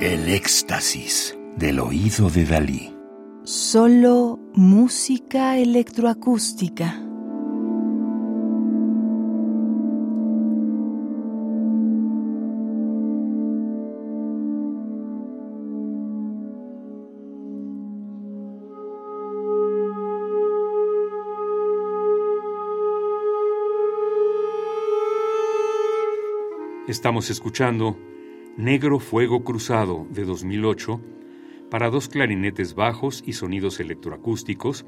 El éxtasis del oído de Dalí. Solo música electroacústica. Estamos escuchando Negro Fuego Cruzado de 2008 para dos clarinetes bajos y sonidos electroacústicos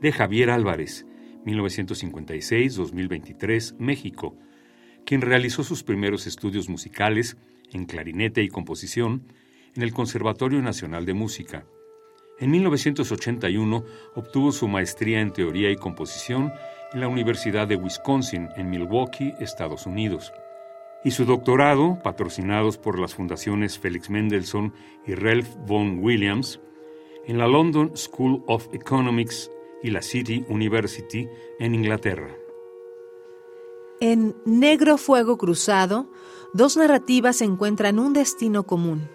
de Javier Álvarez, 1956-2023, México, quien realizó sus primeros estudios musicales en clarinete y composición en el Conservatorio Nacional de Música. En 1981 obtuvo su maestría en teoría y composición en la Universidad de Wisconsin en Milwaukee, Estados Unidos y su doctorado, patrocinados por las fundaciones Felix Mendelssohn y Ralph Vaughan Williams, en la London School of Economics y la City University en Inglaterra. En Negro Fuego Cruzado, dos narrativas encuentran un destino común.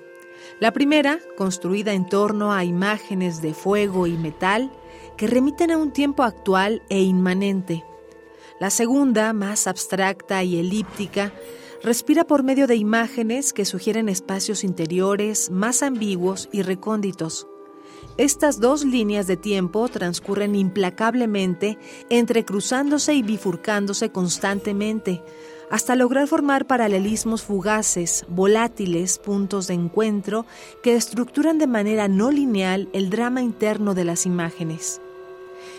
La primera, construida en torno a imágenes de fuego y metal que remiten a un tiempo actual e inmanente. La segunda, más abstracta y elíptica, respira por medio de imágenes que sugieren espacios interiores más ambiguos y recónditos. Estas dos líneas de tiempo transcurren implacablemente, entrecruzándose y bifurcándose constantemente, hasta lograr formar paralelismos fugaces, volátiles, puntos de encuentro que estructuran de manera no lineal el drama interno de las imágenes.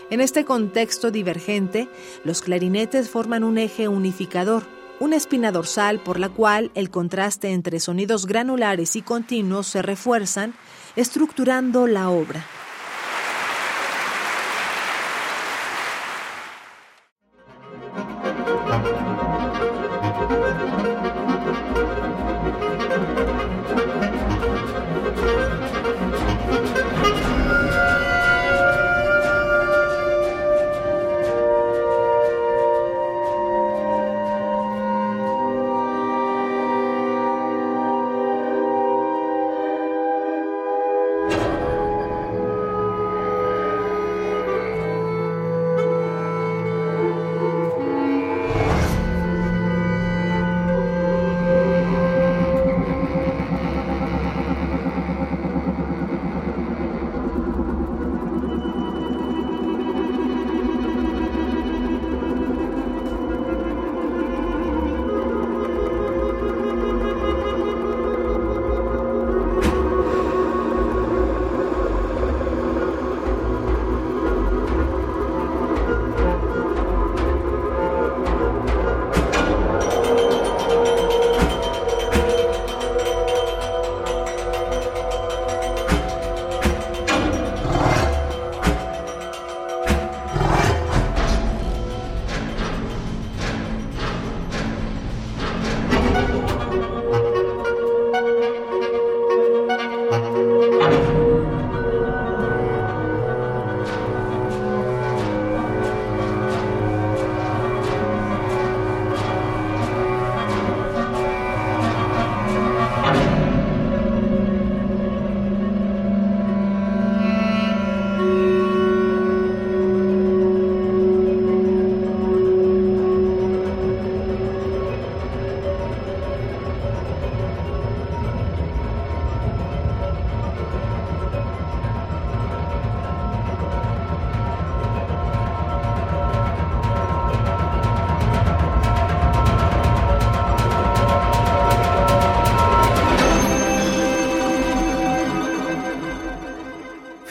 En este contexto divergente, los clarinetes forman un eje unificador, una espina dorsal por la cual el contraste entre sonidos granulares y continuos se refuerzan, estructurando la obra.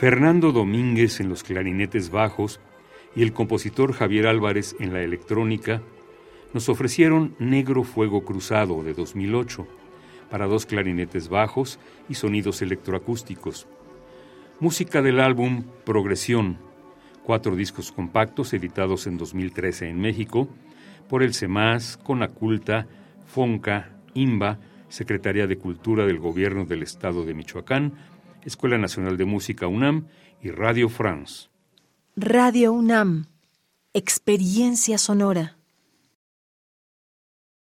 Fernando Domínguez en los clarinetes bajos y el compositor Javier Álvarez en la electrónica nos ofrecieron Negro Fuego Cruzado de 2008 para dos clarinetes bajos y sonidos electroacústicos. Música del álbum Progresión, cuatro discos compactos editados en 2013 en México por el CEMAS, Conaculta, FONCA, IMBA, Secretaría de Cultura del Gobierno del Estado de Michoacán, Escuela Nacional de Música UNAM y Radio France. Radio UNAM, experiencia sonora.